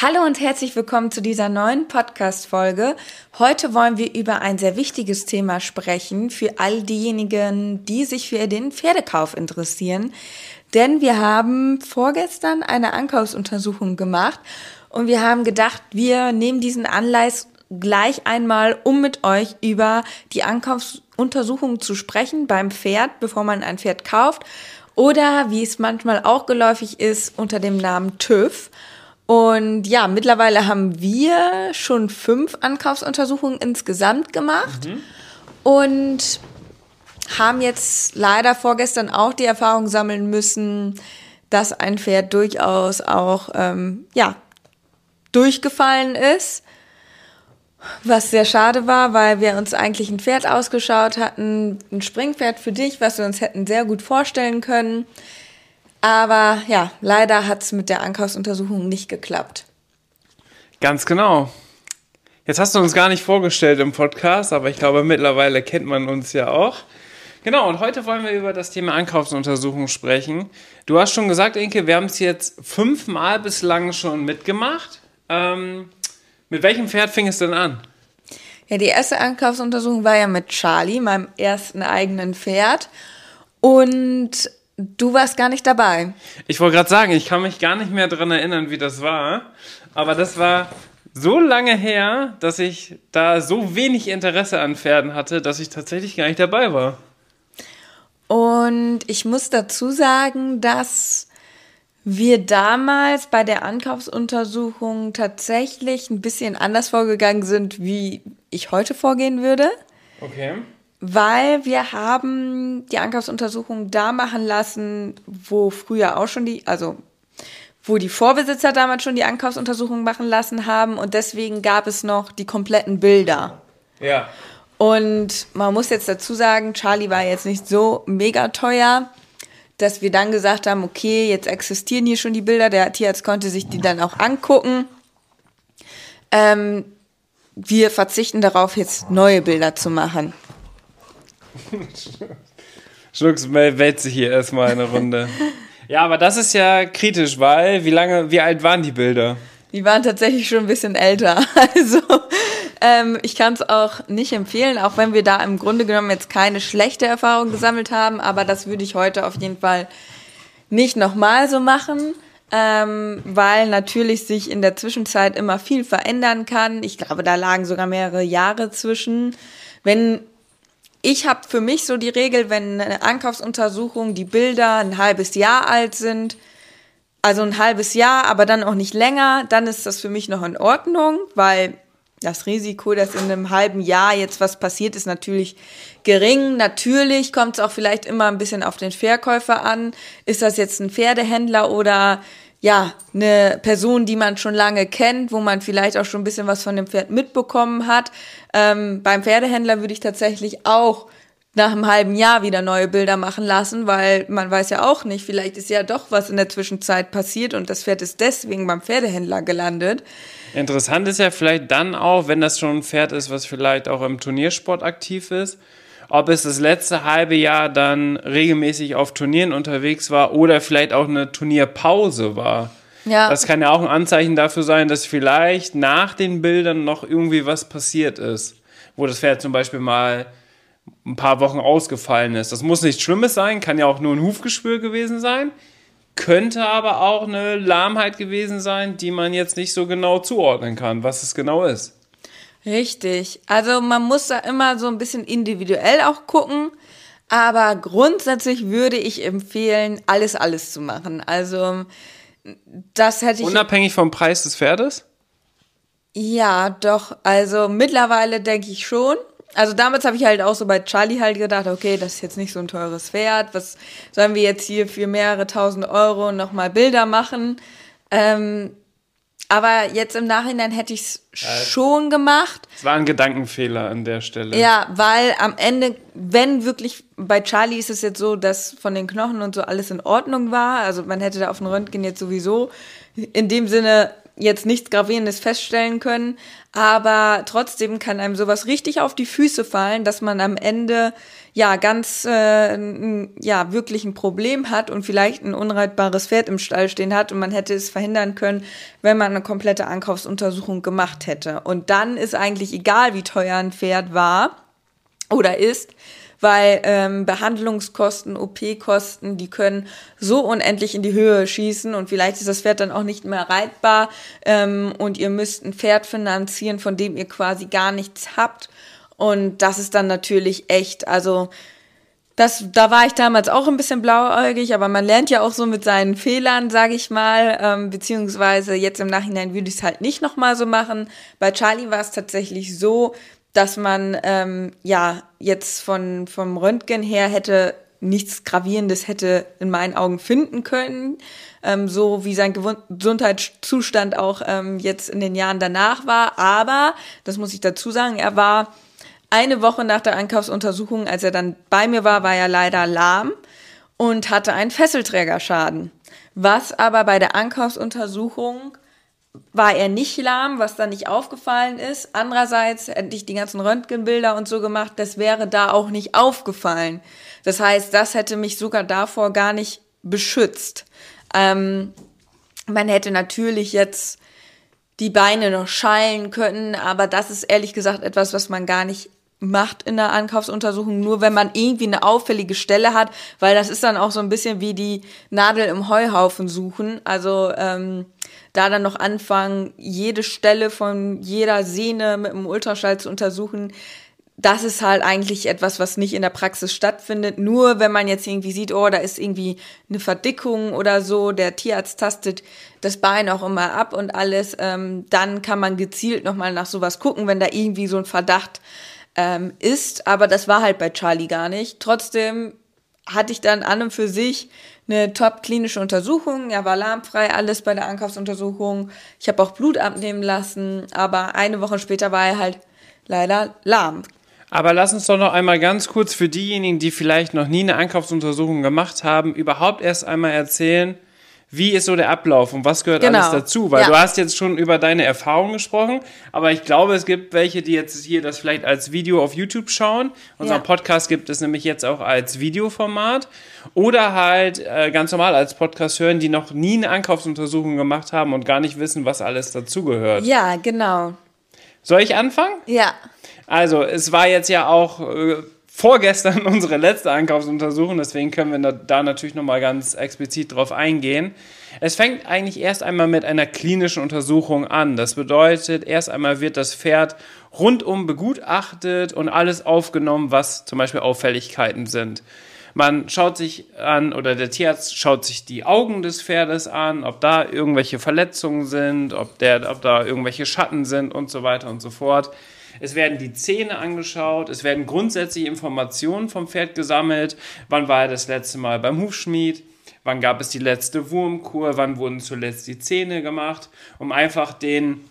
Hallo und herzlich willkommen zu dieser neuen Podcast-Folge. Heute wollen wir über ein sehr wichtiges Thema sprechen für all diejenigen, die sich für den Pferdekauf interessieren. Denn wir haben vorgestern eine Ankaufsuntersuchung gemacht und wir haben gedacht, wir nehmen diesen Anlass gleich einmal, um mit euch über die Ankaufsuntersuchung zu sprechen beim Pferd, bevor man ein Pferd kauft. Oder wie es manchmal auch geläufig ist, unter dem Namen TÜV. Und ja, mittlerweile haben wir schon fünf Ankaufsuntersuchungen insgesamt gemacht mhm. und haben jetzt leider vorgestern auch die Erfahrung sammeln müssen, dass ein Pferd durchaus auch ähm, ja durchgefallen ist, was sehr schade war, weil wir uns eigentlich ein Pferd ausgeschaut hatten, ein Springpferd für dich, was wir uns hätten sehr gut vorstellen können. Aber ja, leider hat es mit der Ankaufsuntersuchung nicht geklappt. Ganz genau. Jetzt hast du uns gar nicht vorgestellt im Podcast, aber ich glaube, mittlerweile kennt man uns ja auch. Genau, und heute wollen wir über das Thema Ankaufsuntersuchung sprechen. Du hast schon gesagt, Inke, wir haben es jetzt fünfmal bislang schon mitgemacht. Ähm, mit welchem Pferd fing es denn an? Ja, die erste Ankaufsuntersuchung war ja mit Charlie, meinem ersten eigenen Pferd. Und Du warst gar nicht dabei. Ich wollte gerade sagen, ich kann mich gar nicht mehr daran erinnern, wie das war. Aber das war so lange her, dass ich da so wenig Interesse an Pferden hatte, dass ich tatsächlich gar nicht dabei war. Und ich muss dazu sagen, dass wir damals bei der Ankaufsuntersuchung tatsächlich ein bisschen anders vorgegangen sind, wie ich heute vorgehen würde. Okay weil wir haben die Ankaufsuntersuchung da machen lassen, wo früher auch schon die, also wo die Vorbesitzer damals schon die Ankaufsuntersuchung machen lassen haben und deswegen gab es noch die kompletten Bilder. Ja. Und man muss jetzt dazu sagen, Charlie war jetzt nicht so mega teuer, dass wir dann gesagt haben, okay, jetzt existieren hier schon die Bilder, der Tierarzt konnte sich die dann auch angucken. Ähm, wir verzichten darauf, jetzt neue Bilder zu machen. Schnucks wälzt sich hier erstmal eine Runde. Ja, aber das ist ja kritisch, weil wie lange, wie alt waren die Bilder? Die waren tatsächlich schon ein bisschen älter. Also ähm, ich kann es auch nicht empfehlen, auch wenn wir da im Grunde genommen jetzt keine schlechte Erfahrung gesammelt haben, aber das würde ich heute auf jeden Fall nicht nochmal so machen. Ähm, weil natürlich sich in der Zwischenzeit immer viel verändern kann. Ich glaube, da lagen sogar mehrere Jahre zwischen. Wenn ich habe für mich so die Regel, wenn eine Ankaufsuntersuchung die Bilder ein halbes Jahr alt sind, also ein halbes Jahr, aber dann auch nicht länger, dann ist das für mich noch in Ordnung, weil das Risiko, dass in einem halben Jahr jetzt was passiert, ist natürlich gering. Natürlich kommt es auch vielleicht immer ein bisschen auf den Verkäufer an. Ist das jetzt ein Pferdehändler oder ja, eine Person, die man schon lange kennt, wo man vielleicht auch schon ein bisschen was von dem Pferd mitbekommen hat. Ähm, beim Pferdehändler würde ich tatsächlich auch nach einem halben Jahr wieder neue Bilder machen lassen, weil man weiß ja auch nicht, vielleicht ist ja doch was in der Zwischenzeit passiert und das Pferd ist deswegen beim Pferdehändler gelandet. Interessant ist ja vielleicht dann auch, wenn das schon ein Pferd ist, was vielleicht auch im Turniersport aktiv ist, ob es das letzte halbe Jahr dann regelmäßig auf Turnieren unterwegs war oder vielleicht auch eine Turnierpause war. Ja. Das kann ja auch ein Anzeichen dafür sein, dass vielleicht nach den Bildern noch irgendwie was passiert ist. Wo das Pferd zum Beispiel mal ein paar Wochen ausgefallen ist. Das muss nichts Schlimmes sein, kann ja auch nur ein Hufgespür gewesen sein. Könnte aber auch eine Lahmheit gewesen sein, die man jetzt nicht so genau zuordnen kann, was es genau ist. Richtig. Also man muss da immer so ein bisschen individuell auch gucken. Aber grundsätzlich würde ich empfehlen, alles, alles zu machen. Also das hätte ich. Unabhängig vom Preis des Pferdes? Ja, doch. Also mittlerweile denke ich schon. Also damals habe ich halt auch so bei Charlie halt gedacht, okay, das ist jetzt nicht so ein teures Pferd. Was sollen wir jetzt hier für mehrere tausend Euro nochmal Bilder machen? Ähm, aber jetzt im Nachhinein hätte ich es schon gemacht. Es war ein Gedankenfehler an der Stelle. Ja, weil am Ende, wenn wirklich, bei Charlie ist es jetzt so, dass von den Knochen und so alles in Ordnung war. Also man hätte da auf dem Röntgen jetzt sowieso in dem Sinne jetzt nichts Gravierendes feststellen können, aber trotzdem kann einem sowas richtig auf die Füße fallen, dass man am Ende ja ganz äh, ja wirklich ein Problem hat und vielleicht ein unreitbares Pferd im Stall stehen hat und man hätte es verhindern können, wenn man eine komplette Ankaufsuntersuchung gemacht hätte. Und dann ist eigentlich egal, wie teuer ein Pferd war oder ist, weil ähm, Behandlungskosten, OP-Kosten, die können so unendlich in die Höhe schießen und vielleicht ist das Pferd dann auch nicht mehr reitbar ähm, und ihr müsst ein Pferd finanzieren, von dem ihr quasi gar nichts habt. Und das ist dann natürlich echt, also das, da war ich damals auch ein bisschen blauäugig, aber man lernt ja auch so mit seinen Fehlern, sage ich mal, ähm, beziehungsweise jetzt im Nachhinein würde ich es halt nicht nochmal so machen. Bei Charlie war es tatsächlich so, dass man ähm, ja jetzt von vom Röntgen her hätte nichts gravierendes hätte in meinen Augen finden können, ähm, so wie sein Gesundheitszustand auch ähm, jetzt in den Jahren danach war. Aber das muss ich dazu sagen, er war eine Woche nach der Einkaufsuntersuchung, als er dann bei mir war, war er leider lahm und hatte einen Fesselträgerschaden. Was aber bei der Ankaufsuntersuchung war er nicht lahm, was dann nicht aufgefallen ist. Andererseits hätte ich die ganzen Röntgenbilder und so gemacht, das wäre da auch nicht aufgefallen. Das heißt, das hätte mich sogar davor gar nicht beschützt. Ähm, man hätte natürlich jetzt die Beine noch schallen können, aber das ist ehrlich gesagt etwas, was man gar nicht macht in der Ankaufsuntersuchung, nur wenn man irgendwie eine auffällige Stelle hat, weil das ist dann auch so ein bisschen wie die Nadel im Heuhaufen suchen. Also ähm, da dann noch anfangen, jede Stelle von jeder Sehne mit einem Ultraschall zu untersuchen, das ist halt eigentlich etwas, was nicht in der Praxis stattfindet. Nur wenn man jetzt irgendwie sieht, oh, da ist irgendwie eine Verdickung oder so, der Tierarzt tastet das Bein auch immer ab und alles, ähm, dann kann man gezielt nochmal nach sowas gucken, wenn da irgendwie so ein Verdacht ähm, ist. Aber das war halt bei Charlie gar nicht. Trotzdem hatte ich dann an und für sich eine top-klinische Untersuchung. Er war lahmfrei, alles bei der Ankaufsuntersuchung. Ich habe auch Blut abnehmen lassen, aber eine Woche später war er halt leider lahm. Aber lass uns doch noch einmal ganz kurz für diejenigen, die vielleicht noch nie eine Ankaufsuntersuchung gemacht haben, überhaupt erst einmal erzählen, wie ist so der Ablauf und was gehört genau. alles dazu? Weil ja. du hast jetzt schon über deine Erfahrungen gesprochen, aber ich glaube, es gibt welche, die jetzt hier das vielleicht als Video auf YouTube schauen. Unser ja. Podcast gibt es nämlich jetzt auch als Videoformat oder halt äh, ganz normal als Podcast hören, die noch nie eine Ankaufsuntersuchung gemacht haben und gar nicht wissen, was alles dazugehört. Ja, genau. Soll ich anfangen? Ja. Also, es war jetzt ja auch äh, vorgestern unsere letzte Einkaufsuntersuchung, deswegen können wir da natürlich nochmal ganz explizit drauf eingehen. Es fängt eigentlich erst einmal mit einer klinischen Untersuchung an. Das bedeutet, erst einmal wird das Pferd rundum begutachtet und alles aufgenommen, was zum Beispiel Auffälligkeiten sind. Man schaut sich an, oder der Tierarzt schaut sich die Augen des Pferdes an, ob da irgendwelche Verletzungen sind, ob, der, ob da irgendwelche Schatten sind und so weiter und so fort. Es werden die Zähne angeschaut, es werden grundsätzlich Informationen vom Pferd gesammelt. Wann war er das letzte Mal beim Hufschmied? Wann gab es die letzte Wurmkur? Wann wurden zuletzt die Zähne gemacht? Um einfach den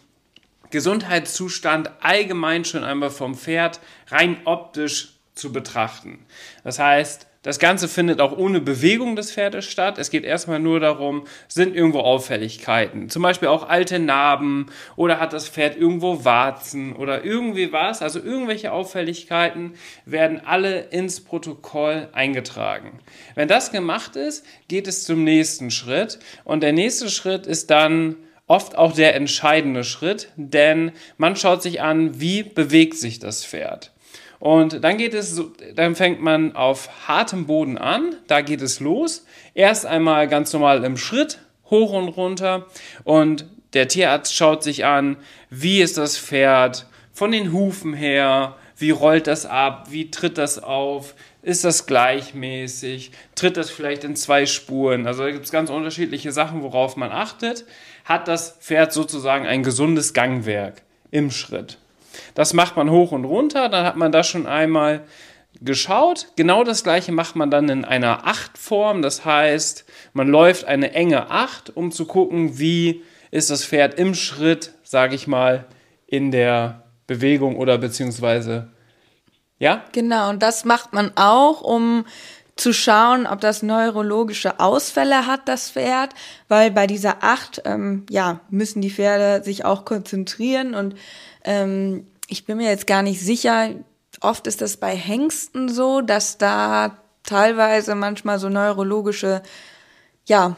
Gesundheitszustand allgemein schon einmal vom Pferd rein optisch zu betrachten. Das heißt, das Ganze findet auch ohne Bewegung des Pferdes statt. Es geht erstmal nur darum, sind irgendwo Auffälligkeiten. Zum Beispiel auch alte Narben oder hat das Pferd irgendwo Warzen oder irgendwie was. Also irgendwelche Auffälligkeiten werden alle ins Protokoll eingetragen. Wenn das gemacht ist, geht es zum nächsten Schritt. Und der nächste Schritt ist dann oft auch der entscheidende Schritt, denn man schaut sich an, wie bewegt sich das Pferd. Und dann geht es, dann fängt man auf hartem Boden an, da geht es los. Erst einmal ganz normal im Schritt, hoch und runter. Und der Tierarzt schaut sich an, wie ist das Pferd von den Hufen her, wie rollt das ab, wie tritt das auf, ist das gleichmäßig, tritt das vielleicht in zwei Spuren. Also da gibt es ganz unterschiedliche Sachen, worauf man achtet. Hat das Pferd sozusagen ein gesundes Gangwerk im Schritt. Das macht man hoch und runter, dann hat man das schon einmal geschaut. Genau das gleiche macht man dann in einer Achtform. Das heißt, man läuft eine enge Acht, um zu gucken, wie ist das Pferd im Schritt, sage ich mal, in der Bewegung oder beziehungsweise, ja? Genau, und das macht man auch, um zu schauen, ob das neurologische Ausfälle hat, das Pferd, weil bei dieser Acht, ähm, ja, müssen die Pferde sich auch konzentrieren und ähm, ich bin mir jetzt gar nicht sicher, oft ist das bei Hengsten so, dass da teilweise manchmal so neurologische, ja,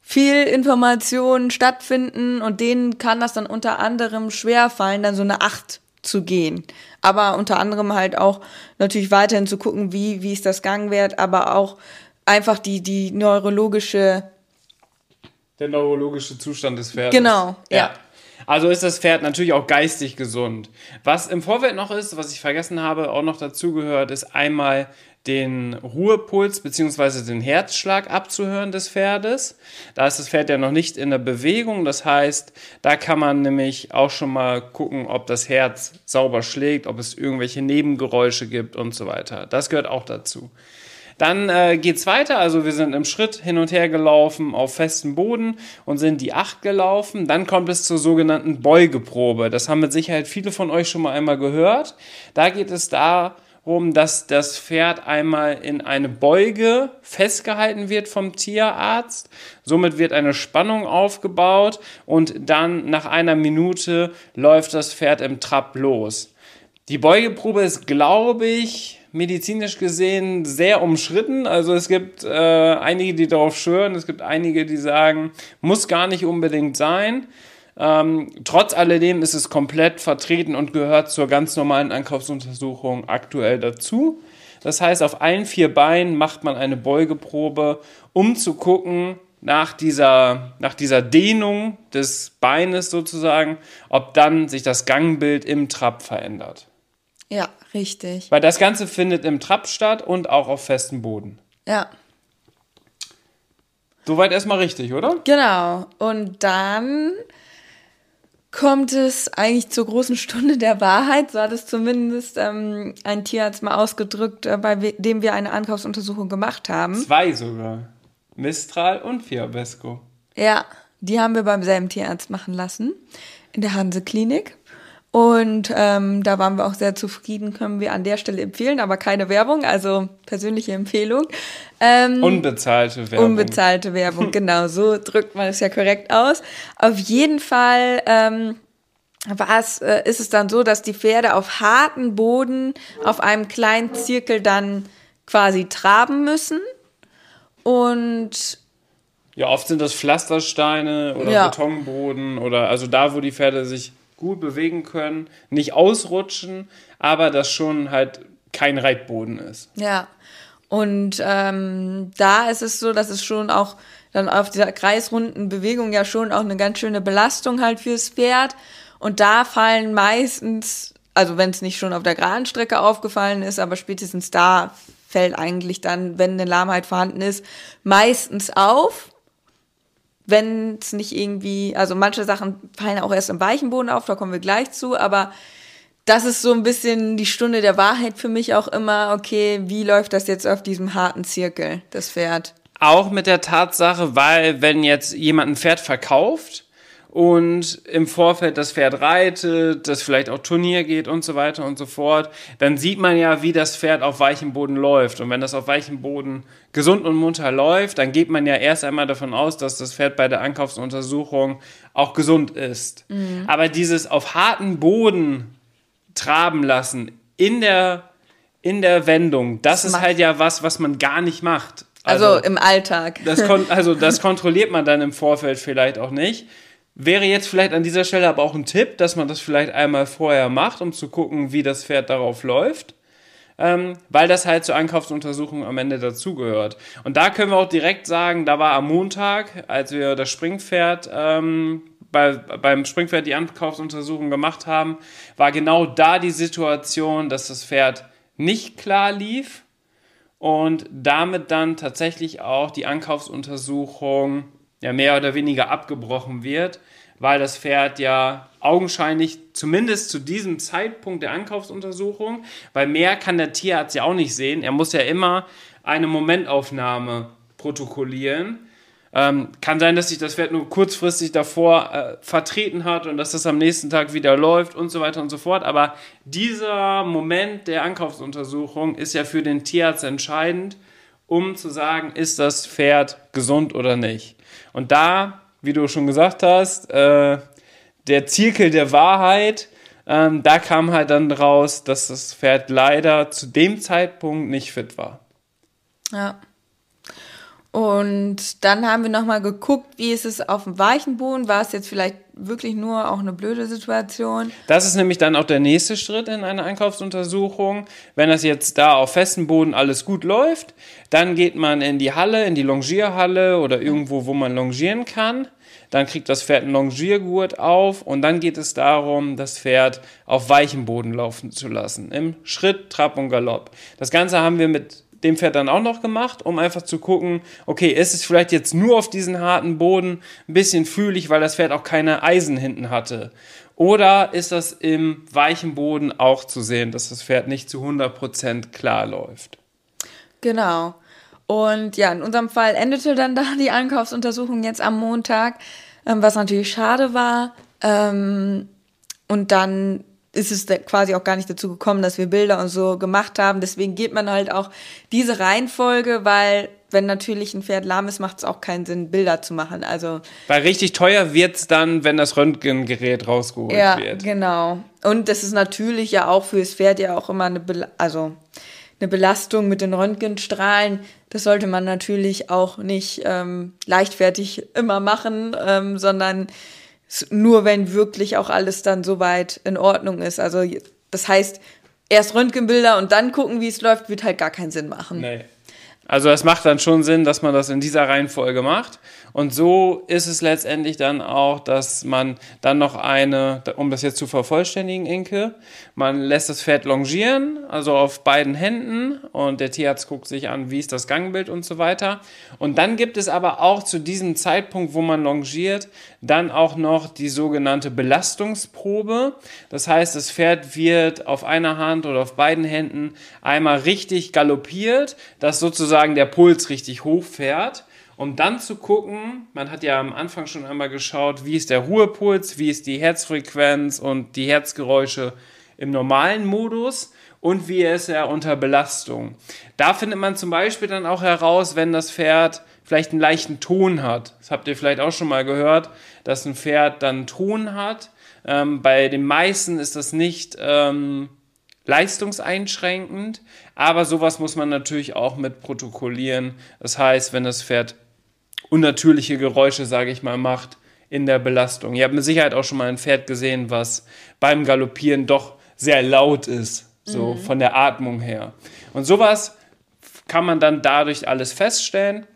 viel Informationen stattfinden und denen kann das dann unter anderem schwer fallen, dann so eine Acht zu gehen. Aber unter anderem halt auch natürlich weiterhin zu gucken, wie, wie ist das Gangwert, aber auch einfach die, die neurologische. Der neurologische Zustand des Pferdes. Genau, ja. ja. Also ist das Pferd natürlich auch geistig gesund. Was im Vorfeld noch ist, was ich vergessen habe, auch noch dazugehört, ist einmal den Ruhepuls bzw. den Herzschlag abzuhören des Pferdes. Da ist das Pferd ja noch nicht in der Bewegung. Das heißt, da kann man nämlich auch schon mal gucken, ob das Herz sauber schlägt, ob es irgendwelche Nebengeräusche gibt und so weiter. Das gehört auch dazu. Dann äh, geht es weiter, also wir sind im Schritt hin und her gelaufen auf festem Boden und sind die acht gelaufen. Dann kommt es zur sogenannten Beugeprobe. Das haben mit Sicherheit viele von euch schon mal einmal gehört. Da geht es darum, rum, dass das Pferd einmal in eine Beuge festgehalten wird vom Tierarzt. Somit wird eine Spannung aufgebaut und dann nach einer Minute läuft das Pferd im Trab los. Die Beugeprobe ist, glaube ich, medizinisch gesehen sehr umschritten. Also es gibt äh, einige, die darauf schwören, es gibt einige, die sagen, muss gar nicht unbedingt sein. Ähm, trotz alledem ist es komplett vertreten und gehört zur ganz normalen Ankaufsuntersuchung aktuell dazu. Das heißt, auf allen vier Beinen macht man eine Beugeprobe, um zu gucken, nach dieser, nach dieser Dehnung des Beines sozusagen, ob dann sich das Gangbild im Trab verändert. Ja, richtig. Weil das Ganze findet im Trab statt und auch auf festem Boden. Ja. Soweit erstmal richtig, oder? Genau. Und dann kommt es eigentlich zur großen Stunde der Wahrheit. So hat es zumindest ähm, ein Tierarzt mal ausgedrückt, äh, bei dem wir eine Ankaufsuntersuchung gemacht haben. Zwei sogar. Mistral und Fiabesco. Ja, die haben wir beim selben Tierarzt machen lassen. In der Hanse-Klinik. Und ähm, da waren wir auch sehr zufrieden, können wir an der Stelle empfehlen, aber keine Werbung, also persönliche Empfehlung. Ähm, unbezahlte Werbung. Unbezahlte Werbung, genau, so drückt man es ja korrekt aus. Auf jeden Fall ähm, war es, äh, ist es dann so, dass die Pferde auf harten Boden auf einem kleinen Zirkel dann quasi traben müssen. Und ja, oft sind das Pflastersteine oder ja. Betonboden oder also da, wo die Pferde sich gut bewegen können, nicht ausrutschen, aber das schon halt kein Reitboden ist. Ja. Und ähm, da ist es so, dass es schon auch dann auf dieser kreisrunden Bewegung ja schon auch eine ganz schöne Belastung halt fürs Pferd. Und da fallen meistens, also wenn es nicht schon auf der geraden Strecke aufgefallen ist, aber spätestens da fällt eigentlich dann, wenn eine Lahmheit vorhanden ist, meistens auf wenn es nicht irgendwie, also manche Sachen fallen auch erst im weichen Boden auf, da kommen wir gleich zu, aber das ist so ein bisschen die Stunde der Wahrheit für mich auch immer, okay, wie läuft das jetzt auf diesem harten Zirkel, das Pferd? Auch mit der Tatsache, weil wenn jetzt jemand ein Pferd verkauft, und im Vorfeld das Pferd reitet, das vielleicht auch Turnier geht und so weiter und so fort, dann sieht man ja, wie das Pferd auf weichem Boden läuft. Und wenn das auf weichem Boden gesund und munter läuft, dann geht man ja erst einmal davon aus, dass das Pferd bei der Ankaufsuntersuchung auch gesund ist. Mhm. Aber dieses auf harten Boden traben lassen in der, in der Wendung, das, das ist halt ja was, was man gar nicht macht. Also, also im Alltag. Das also das kontrolliert man dann im Vorfeld vielleicht auch nicht. Wäre jetzt vielleicht an dieser Stelle aber auch ein Tipp, dass man das vielleicht einmal vorher macht, um zu gucken, wie das Pferd darauf läuft. Ähm, weil das halt zur Ankaufsuntersuchung am Ende dazugehört. Und da können wir auch direkt sagen, da war am Montag, als wir das Springpferd ähm, bei, beim Springpferd die Ankaufsuntersuchung gemacht haben, war genau da die Situation, dass das Pferd nicht klar lief und damit dann tatsächlich auch die Ankaufsuntersuchung ja mehr oder weniger abgebrochen wird, weil das Pferd ja augenscheinlich zumindest zu diesem Zeitpunkt der Ankaufsuntersuchung, weil mehr kann der Tierarzt ja auch nicht sehen. Er muss ja immer eine Momentaufnahme protokollieren. Ähm, kann sein, dass sich das Pferd nur kurzfristig davor äh, vertreten hat und dass das am nächsten Tag wieder läuft und so weiter und so fort. Aber dieser Moment der Ankaufsuntersuchung ist ja für den Tierarzt entscheidend, um zu sagen, ist das Pferd gesund oder nicht. Und da, wie du schon gesagt hast, äh, der Zirkel der Wahrheit, ähm, da kam halt dann raus, dass das Pferd leider zu dem Zeitpunkt nicht fit war. Ja. Und dann haben wir nochmal geguckt, wie ist es auf dem weichen Boden? War es jetzt vielleicht wirklich nur auch eine blöde Situation? Das ist nämlich dann auch der nächste Schritt in einer Einkaufsuntersuchung. Wenn das jetzt da auf festem Boden alles gut läuft, dann geht man in die Halle, in die Longierhalle oder irgendwo, wo man longieren kann. Dann kriegt das Pferd einen Longiergurt auf und dann geht es darum, das Pferd auf weichem Boden laufen zu lassen. Im Schritt, Trab und Galopp. Das Ganze haben wir mit dem Pferd dann auch noch gemacht, um einfach zu gucken, okay, ist es vielleicht jetzt nur auf diesen harten Boden ein bisschen fühlig, weil das Pferd auch keine Eisen hinten hatte. Oder ist das im weichen Boden auch zu sehen, dass das Pferd nicht zu 100% klar läuft? Genau. Und ja, in unserem Fall endete dann da die Einkaufsuntersuchung jetzt am Montag, ähm, was natürlich schade war. Ähm, und dann ist es quasi auch gar nicht dazu gekommen, dass wir Bilder und so gemacht haben. Deswegen geht man halt auch diese Reihenfolge, weil wenn natürlich ein Pferd lahm ist, macht es auch keinen Sinn, Bilder zu machen. Also weil richtig teuer wird's dann, wenn das Röntgengerät rausgeholt ja, wird. Ja, genau. Und das ist natürlich ja auch für das Pferd ja auch immer eine, Be also eine Belastung mit den Röntgenstrahlen. Das sollte man natürlich auch nicht ähm, leichtfertig immer machen, ähm, sondern nur wenn wirklich auch alles dann soweit in Ordnung ist. Also das heißt, erst Röntgenbilder und dann gucken, wie es läuft, wird halt gar keinen Sinn machen. Nee. Also es macht dann schon Sinn, dass man das in dieser Reihenfolge macht. Und so ist es letztendlich dann auch, dass man dann noch eine, um das jetzt zu vervollständigen, Inke, man lässt das Pferd longieren, also auf beiden Händen und der Tierarzt guckt sich an, wie ist das Gangbild und so weiter. Und dann gibt es aber auch zu diesem Zeitpunkt, wo man longiert, dann auch noch die sogenannte Belastungsprobe. Das heißt, das Pferd wird auf einer Hand oder auf beiden Händen einmal richtig galoppiert, dass sozusagen der Puls richtig hochfährt um dann zu gucken, man hat ja am Anfang schon einmal geschaut, wie ist der Ruhepuls, wie ist die Herzfrequenz und die Herzgeräusche im normalen Modus und wie ist er unter Belastung. Da findet man zum Beispiel dann auch heraus, wenn das Pferd vielleicht einen leichten Ton hat. Das habt ihr vielleicht auch schon mal gehört, dass ein Pferd dann einen Ton hat. Ähm, bei den meisten ist das nicht ähm, leistungseinschränkend, aber sowas muss man natürlich auch mit protokollieren. Das heißt, wenn das Pferd unnatürliche Geräusche, sage ich mal, macht in der Belastung. Ihr habt mit Sicherheit auch schon mal ein Pferd gesehen, was beim Galoppieren doch sehr laut ist, so mhm. von der Atmung her. Und sowas kann man dann dadurch alles feststellen.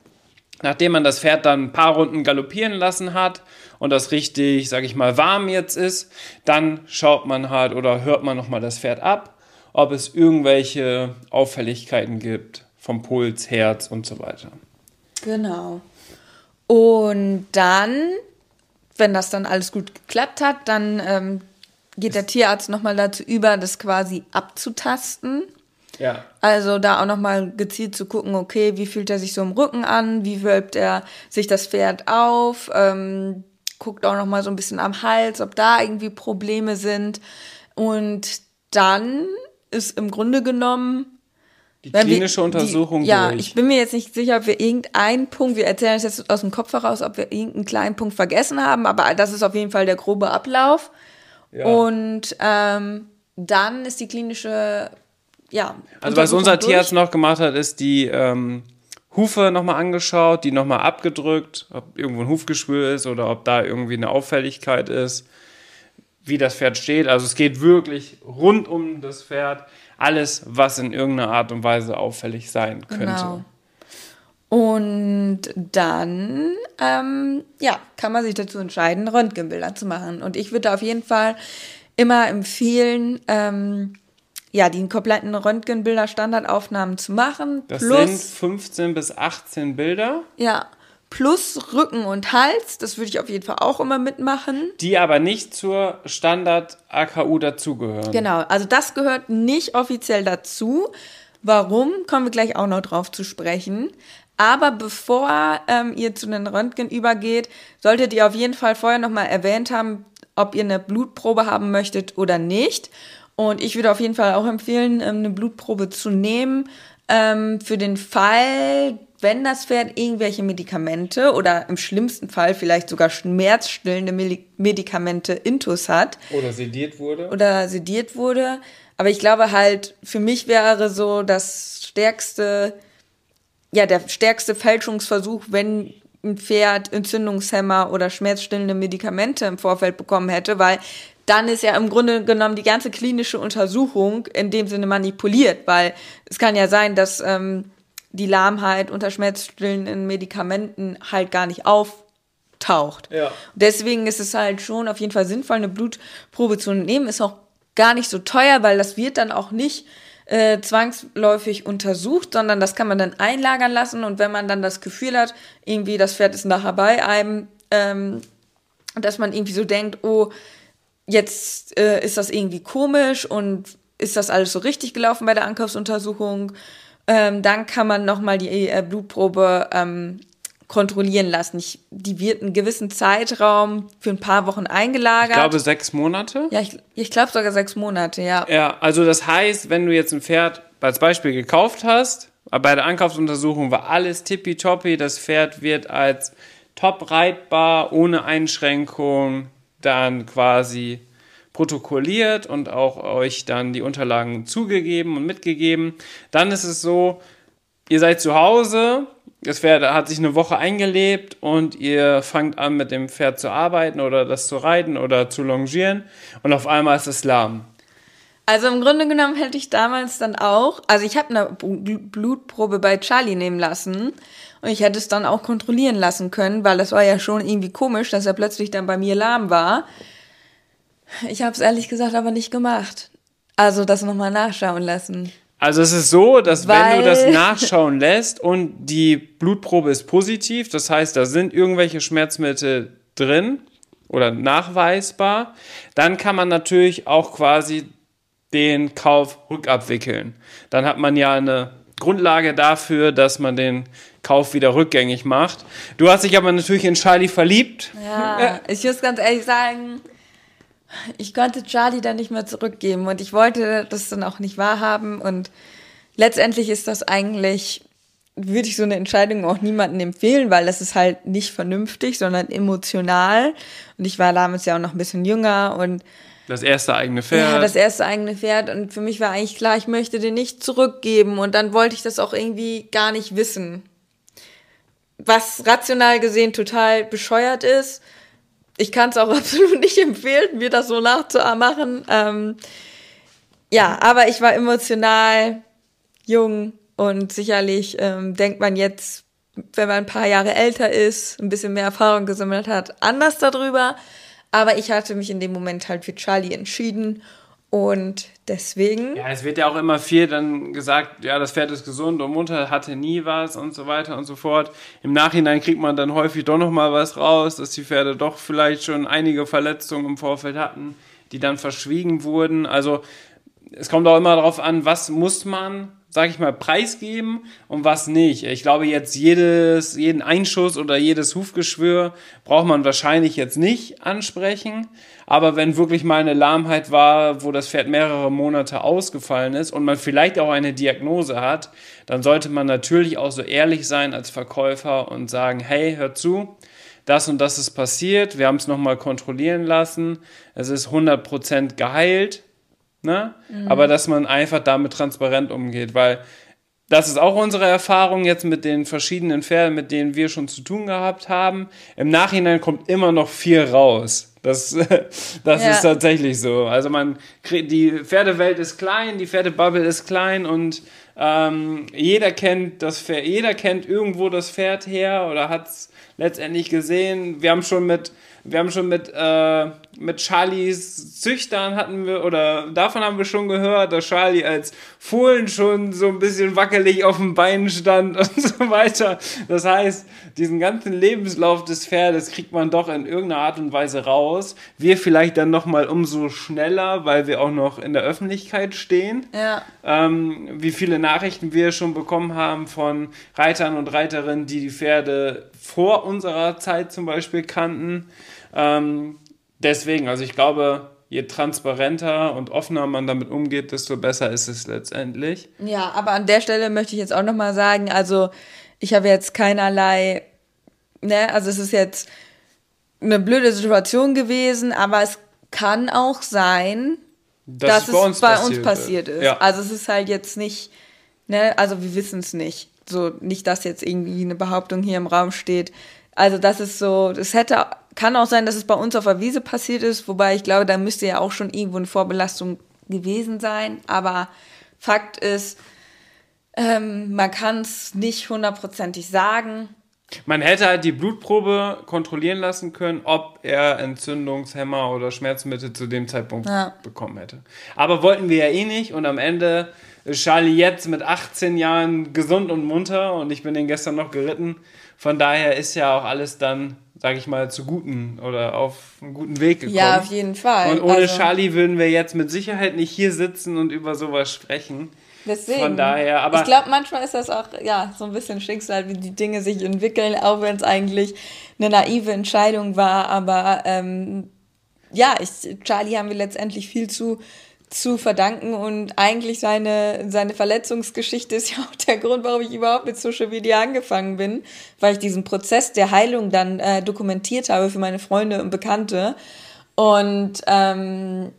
Nachdem man das Pferd dann ein paar Runden galoppieren lassen hat und das richtig, sage ich mal, warm jetzt ist, dann schaut man halt oder hört man nochmal das Pferd ab, ob es irgendwelche Auffälligkeiten gibt vom Puls, Herz und so weiter. Genau. Und dann, wenn das dann alles gut geklappt hat, dann ähm, geht der Tierarzt nochmal dazu über, das quasi abzutasten. Ja. Also da auch nochmal gezielt zu gucken, okay, wie fühlt er sich so im Rücken an, wie wölbt er sich das Pferd auf, ähm, guckt auch nochmal so ein bisschen am Hals, ob da irgendwie Probleme sind. Und dann ist im Grunde genommen die klinische wir, Untersuchung die, Ja, durch. ich bin mir jetzt nicht sicher, ob wir irgendeinen Punkt, wir erzählen es jetzt aus dem Kopf heraus, ob wir irgendeinen kleinen Punkt vergessen haben, aber das ist auf jeden Fall der grobe Ablauf. Ja. Und ähm, dann ist die klinische, ja. Also was unser Tierarzt noch gemacht hat, ist die ähm, Hufe nochmal angeschaut, die nochmal abgedrückt, ob irgendwo ein Hufgeschwür ist oder ob da irgendwie eine Auffälligkeit ist, wie das Pferd steht. Also es geht wirklich rund um das Pferd alles, was in irgendeiner Art und Weise auffällig sein könnte. Genau. Und dann, ähm, ja, kann man sich dazu entscheiden, Röntgenbilder zu machen. Und ich würde auf jeden Fall immer empfehlen, ähm, ja, die kompletten Röntgenbilder Standardaufnahmen zu machen. Das plus, sind 15 bis 18 Bilder. Ja plus Rücken und Hals. Das würde ich auf jeden Fall auch immer mitmachen. Die aber nicht zur Standard-AKU dazugehören. Genau, also das gehört nicht offiziell dazu. Warum, kommen wir gleich auch noch drauf zu sprechen. Aber bevor ähm, ihr zu den Röntgen übergeht, solltet ihr auf jeden Fall vorher nochmal erwähnt haben, ob ihr eine Blutprobe haben möchtet oder nicht. Und ich würde auf jeden Fall auch empfehlen, ähm, eine Blutprobe zu nehmen. Ähm, für den Fall, wenn das Pferd irgendwelche Medikamente oder im schlimmsten Fall vielleicht sogar schmerzstillende Medikamente intus hat. Oder sediert wurde. Oder sediert wurde. Aber ich glaube halt, für mich wäre so das stärkste, ja, der stärkste Fälschungsversuch, wenn ein Pferd Entzündungshemmer oder schmerzstillende Medikamente im Vorfeld bekommen hätte, weil dann ist ja im Grunde genommen die ganze klinische Untersuchung in dem Sinne manipuliert, weil es kann ja sein, dass ähm, die Lahmheit unter schmerzstillenden Medikamenten halt gar nicht auftaucht. Ja. Deswegen ist es halt schon auf jeden Fall sinnvoll, eine Blutprobe zu nehmen. Ist auch gar nicht so teuer, weil das wird dann auch nicht äh, zwangsläufig untersucht, sondern das kann man dann einlagern lassen und wenn man dann das Gefühl hat, irgendwie das Pferd ist nachher bei einem, ähm, dass man irgendwie so denkt, oh, jetzt äh, ist das irgendwie komisch und ist das alles so richtig gelaufen bei der Ankaufsuntersuchung, ähm, dann kann man nochmal die äh, Blutprobe ähm, kontrollieren lassen. Ich, die wird einen gewissen Zeitraum für ein paar Wochen eingelagert. Ich glaube sechs Monate. Ja, ich, ich glaube sogar sechs Monate, ja. Ja, also das heißt, wenn du jetzt ein Pferd als Beispiel gekauft hast, bei der Ankaufsuntersuchung war alles tippitoppi, das Pferd wird als top reitbar, ohne Einschränkung, dann quasi protokolliert und auch euch dann die Unterlagen zugegeben und mitgegeben. Dann ist es so, ihr seid zu Hause, das Pferd hat sich eine Woche eingelebt und ihr fangt an mit dem Pferd zu arbeiten oder das zu reiten oder zu longieren und auf einmal ist es lahm. Also im Grunde genommen hätte ich damals dann auch, also ich habe eine Blutprobe bei Charlie nehmen lassen und ich hätte es dann auch kontrollieren lassen können, weil das war ja schon irgendwie komisch, dass er plötzlich dann bei mir lahm war. Ich habe es ehrlich gesagt aber nicht gemacht. Also das nochmal nachschauen lassen. Also es ist so, dass Weil wenn du das nachschauen lässt und die Blutprobe ist positiv, das heißt, da sind irgendwelche Schmerzmittel drin oder nachweisbar, dann kann man natürlich auch quasi den Kauf rückabwickeln. Dann hat man ja eine Grundlage dafür, dass man den Kauf wieder rückgängig macht. Du hast dich aber natürlich in Charlie verliebt. Ja, ich muss ganz ehrlich sagen, ich konnte Charlie dann nicht mehr zurückgeben und ich wollte das dann auch nicht wahrhaben und letztendlich ist das eigentlich, würde ich so eine Entscheidung auch niemandem empfehlen, weil das ist halt nicht vernünftig, sondern emotional und ich war damals ja auch noch ein bisschen jünger und das erste eigene Pferd. Ja, das erste eigene Pferd. Und für mich war eigentlich klar, ich möchte den nicht zurückgeben. Und dann wollte ich das auch irgendwie gar nicht wissen. Was rational gesehen total bescheuert ist ich kann es auch absolut nicht empfehlen, mir das so nachzumachen. Ähm, ja, aber ich war emotional jung und sicherlich ähm, denkt man jetzt, wenn man ein paar Jahre älter ist, ein bisschen mehr Erfahrung gesammelt hat, anders darüber. Aber ich hatte mich in dem Moment halt für Charlie entschieden und deswegen. Ja, es wird ja auch immer viel dann gesagt, ja, das Pferd ist gesund und munter, hatte nie was und so weiter und so fort. Im Nachhinein kriegt man dann häufig doch nochmal was raus, dass die Pferde doch vielleicht schon einige Verletzungen im Vorfeld hatten, die dann verschwiegen wurden. Also es kommt auch immer darauf an, was muss man sage ich mal, preisgeben und was nicht. Ich glaube, jetzt jedes, jeden Einschuss oder jedes Hufgeschwür braucht man wahrscheinlich jetzt nicht ansprechen. Aber wenn wirklich mal eine Lahmheit war, wo das Pferd mehrere Monate ausgefallen ist und man vielleicht auch eine Diagnose hat, dann sollte man natürlich auch so ehrlich sein als Verkäufer und sagen, hey, hör zu, das und das ist passiert, wir haben es nochmal kontrollieren lassen, es ist 100% geheilt, Ne? Mhm. Aber dass man einfach damit transparent umgeht, weil das ist auch unsere Erfahrung jetzt mit den verschiedenen Pferden, mit denen wir schon zu tun gehabt haben. Im Nachhinein kommt immer noch viel raus. Das, das ja. ist tatsächlich so. Also man die Pferdewelt ist klein, die Pferdebubble ist klein und ähm, jeder kennt das Pferd, jeder kennt irgendwo das Pferd her oder hat es letztendlich gesehen. Wir haben schon mit wir haben schon mit äh, mit Charlies Züchtern hatten wir, oder davon haben wir schon gehört, dass Charlie als Fohlen schon so ein bisschen wackelig auf dem Bein stand und so weiter. Das heißt, diesen ganzen Lebenslauf des Pferdes kriegt man doch in irgendeiner Art und Weise raus. Wir vielleicht dann nochmal umso schneller, weil wir auch noch in der Öffentlichkeit stehen. Ja. Ähm, wie viele Nachrichten wir schon bekommen haben von Reitern und Reiterinnen, die die Pferde vor unserer Zeit zum Beispiel kannten. Ähm, deswegen, also ich glaube, je transparenter und offener man damit umgeht, desto besser ist es letztendlich. Ja, aber an der Stelle möchte ich jetzt auch nochmal sagen, also ich habe jetzt keinerlei, ne, also es ist jetzt eine blöde Situation gewesen, aber es kann auch sein, das dass bei es uns bei passiert uns passiert ist. Ja. Also es ist halt jetzt nicht, ne, also wir wissen es nicht. So, nicht, dass jetzt irgendwie eine Behauptung hier im Raum steht. Also das ist so, es hätte kann auch sein, dass es bei uns auf der Wiese passiert ist, wobei ich glaube, da müsste ja auch schon irgendwo eine Vorbelastung gewesen sein. Aber Fakt ist, ähm, man kann es nicht hundertprozentig sagen. Man hätte halt die Blutprobe kontrollieren lassen können, ob er Entzündungshemmer oder Schmerzmittel zu dem Zeitpunkt ja. bekommen hätte. Aber wollten wir ja eh nicht und am Ende ist Charlie jetzt mit 18 Jahren gesund und munter und ich bin den gestern noch geritten. Von daher ist ja auch alles dann sage ich mal, zu guten oder auf einen guten Weg gekommen. Ja, auf jeden Fall. Und ohne also, Charlie würden wir jetzt mit Sicherheit nicht hier sitzen und über sowas sprechen. Deswegen. Von daher, aber. Ich glaube, manchmal ist das auch, ja, so ein bisschen Schicksal, wie die Dinge sich entwickeln, auch wenn es eigentlich eine naive Entscheidung war. Aber ähm, ja, ich, Charlie haben wir letztendlich viel zu zu verdanken und eigentlich seine, seine Verletzungsgeschichte ist ja auch der Grund, warum ich überhaupt mit Social Media angefangen bin, weil ich diesen Prozess der Heilung dann äh, dokumentiert habe für meine Freunde und Bekannte. Und ähm,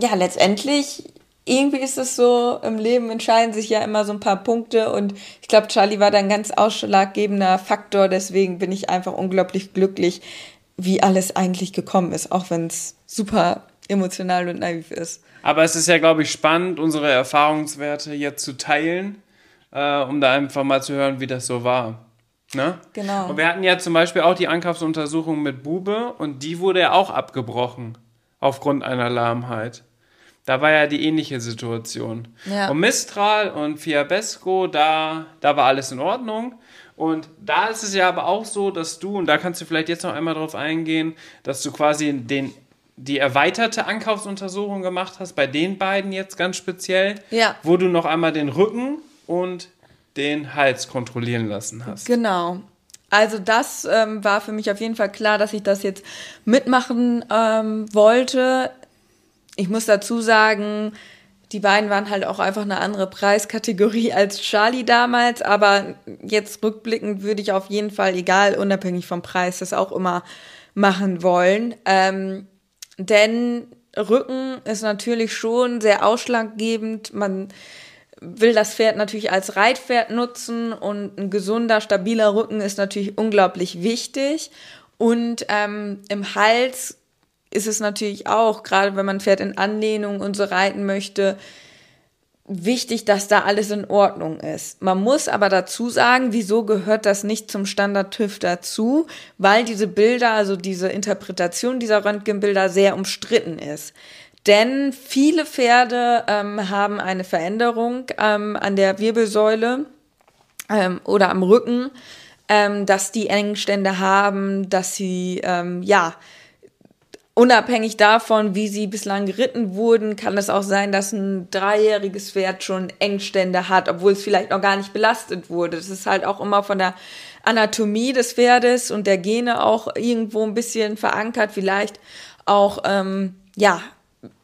ja, letztendlich, irgendwie ist es so, im Leben entscheiden sich ja immer so ein paar Punkte und ich glaube, Charlie war da ein ganz ausschlaggebender Faktor, deswegen bin ich einfach unglaublich glücklich, wie alles eigentlich gekommen ist, auch wenn es super emotional und naiv ist. Aber es ist ja, glaube ich, spannend, unsere Erfahrungswerte jetzt zu teilen, äh, um da einfach mal zu hören, wie das so war. Ne? Genau. Und wir hatten ja zum Beispiel auch die Ankaufsuntersuchung mit Bube und die wurde ja auch abgebrochen aufgrund einer Lahmheit. Da war ja die ähnliche Situation. Ja. Und Mistral und Fiabesco, da, da war alles in Ordnung. Und da ist es ja aber auch so, dass du, und da kannst du vielleicht jetzt noch einmal drauf eingehen, dass du quasi den die erweiterte Ankaufsuntersuchung gemacht hast, bei den beiden jetzt ganz speziell, ja. wo du noch einmal den Rücken und den Hals kontrollieren lassen hast. Genau. Also das ähm, war für mich auf jeden Fall klar, dass ich das jetzt mitmachen ähm, wollte. Ich muss dazu sagen, die beiden waren halt auch einfach eine andere Preiskategorie als Charlie damals, aber jetzt rückblickend würde ich auf jeden Fall, egal unabhängig vom Preis, das auch immer machen wollen. Ähm, denn Rücken ist natürlich schon sehr ausschlaggebend. Man will das Pferd natürlich als Reitpferd nutzen und ein gesunder, stabiler Rücken ist natürlich unglaublich wichtig. Und ähm, im Hals ist es natürlich auch, gerade wenn man Pferd in Anlehnung und so reiten möchte, wichtig, dass da alles in Ordnung ist. Man muss aber dazu sagen, wieso gehört das nicht zum Standard TÜV dazu? Weil diese Bilder, also diese Interpretation dieser Röntgenbilder sehr umstritten ist. Denn viele Pferde ähm, haben eine Veränderung ähm, an der Wirbelsäule ähm, oder am Rücken, ähm, dass die Engstände haben, dass sie, ähm, ja, Unabhängig davon, wie sie bislang geritten wurden, kann es auch sein, dass ein dreijähriges Pferd schon Engstände hat, obwohl es vielleicht noch gar nicht belastet wurde. Das ist halt auch immer von der Anatomie des Pferdes und der Gene auch irgendwo ein bisschen verankert, vielleicht auch, ähm, ja,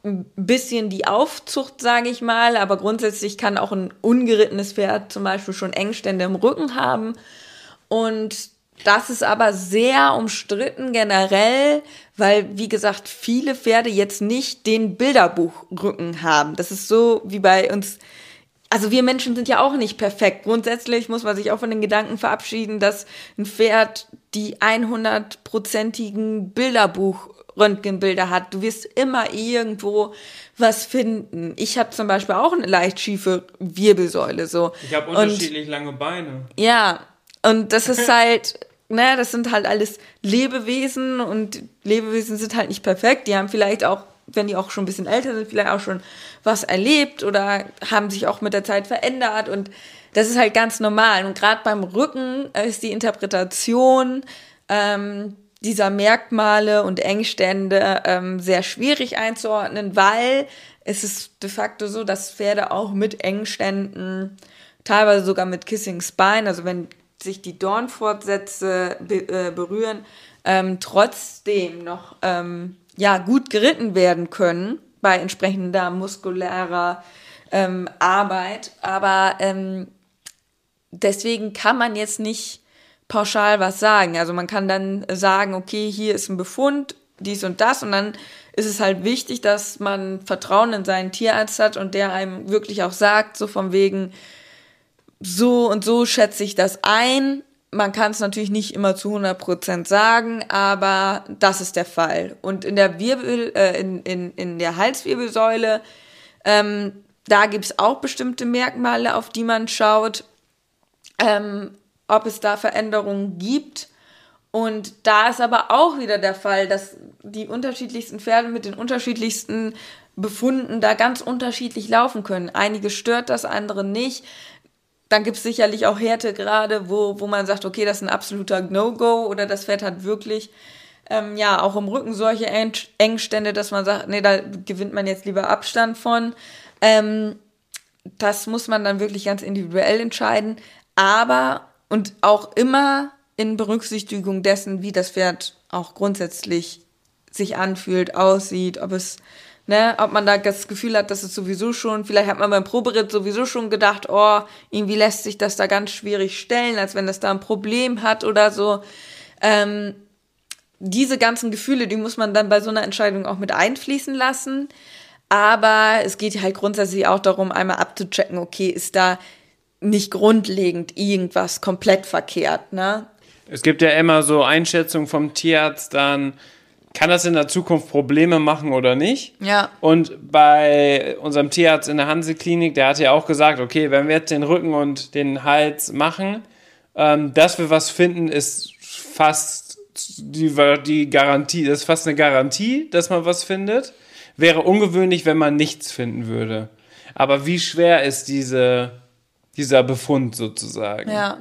ein bisschen die Aufzucht, sage ich mal, aber grundsätzlich kann auch ein ungerittenes Pferd zum Beispiel schon Engstände im Rücken haben. Und das ist aber sehr umstritten generell, weil, wie gesagt, viele Pferde jetzt nicht den Bilderbuchrücken haben. Das ist so wie bei uns. Also wir Menschen sind ja auch nicht perfekt. Grundsätzlich muss man sich auch von den Gedanken verabschieden, dass ein Pferd die 100-prozentigen Bilderbuch-Röntgenbilder hat. Du wirst immer irgendwo was finden. Ich habe zum Beispiel auch eine leicht schiefe Wirbelsäule. So. Ich habe unterschiedlich und, lange Beine. Ja, und das ist halt ne, das sind halt alles Lebewesen und Lebewesen sind halt nicht perfekt. Die haben vielleicht auch, wenn die auch schon ein bisschen älter sind, vielleicht auch schon was erlebt oder haben sich auch mit der Zeit verändert und das ist halt ganz normal. Und gerade beim Rücken ist die Interpretation ähm, dieser Merkmale und Engstände ähm, sehr schwierig einzuordnen, weil es ist de facto so, dass Pferde auch mit Engständen, teilweise sogar mit Kissing Spine, also wenn sich die Dornfortsätze be äh, berühren, ähm, trotzdem noch ähm, ja, gut geritten werden können bei entsprechender muskulärer ähm, Arbeit. Aber ähm, deswegen kann man jetzt nicht pauschal was sagen. Also man kann dann sagen, okay, hier ist ein Befund, dies und das und dann ist es halt wichtig, dass man Vertrauen in seinen Tierarzt hat und der einem wirklich auch sagt, so von wegen, so und so schätze ich das ein. Man kann es natürlich nicht immer zu 100% sagen, aber das ist der Fall. Und in der Wirbel, äh, in, in, in der Halswirbelsäule, ähm, da gibt es auch bestimmte Merkmale, auf die man schaut, ähm, ob es da Veränderungen gibt. Und da ist aber auch wieder der Fall, dass die unterschiedlichsten Pferde mit den unterschiedlichsten Befunden da ganz unterschiedlich laufen können. Einige stört das, andere nicht. Dann gibt es sicherlich auch Härtegrade, wo, wo man sagt, okay, das ist ein absoluter No-Go oder das Pferd hat wirklich ähm, ja auch im Rücken solche Engstände, dass man sagt, nee, da gewinnt man jetzt lieber Abstand von. Ähm, das muss man dann wirklich ganz individuell entscheiden. Aber und auch immer in Berücksichtigung dessen, wie das Pferd auch grundsätzlich sich anfühlt, aussieht, ob es Ne, ob man da das Gefühl hat, dass es sowieso schon, vielleicht hat man beim Proberitt sowieso schon gedacht, oh, irgendwie lässt sich das da ganz schwierig stellen, als wenn das da ein Problem hat oder so. Ähm, diese ganzen Gefühle, die muss man dann bei so einer Entscheidung auch mit einfließen lassen. Aber es geht halt grundsätzlich auch darum, einmal abzuchecken, okay, ist da nicht grundlegend irgendwas komplett verkehrt, ne? Es gibt ja immer so Einschätzungen vom Tierarzt dann, kann das in der Zukunft Probleme machen oder nicht? Ja. Und bei unserem Tierarzt in der Hanse-Klinik, der hat ja auch gesagt, okay, wenn wir jetzt den Rücken und den Hals machen, ähm, dass wir was finden, ist fast die, die Garantie, das ist fast eine Garantie, dass man was findet. Wäre ungewöhnlich, wenn man nichts finden würde. Aber wie schwer ist diese, dieser Befund sozusagen? Ja.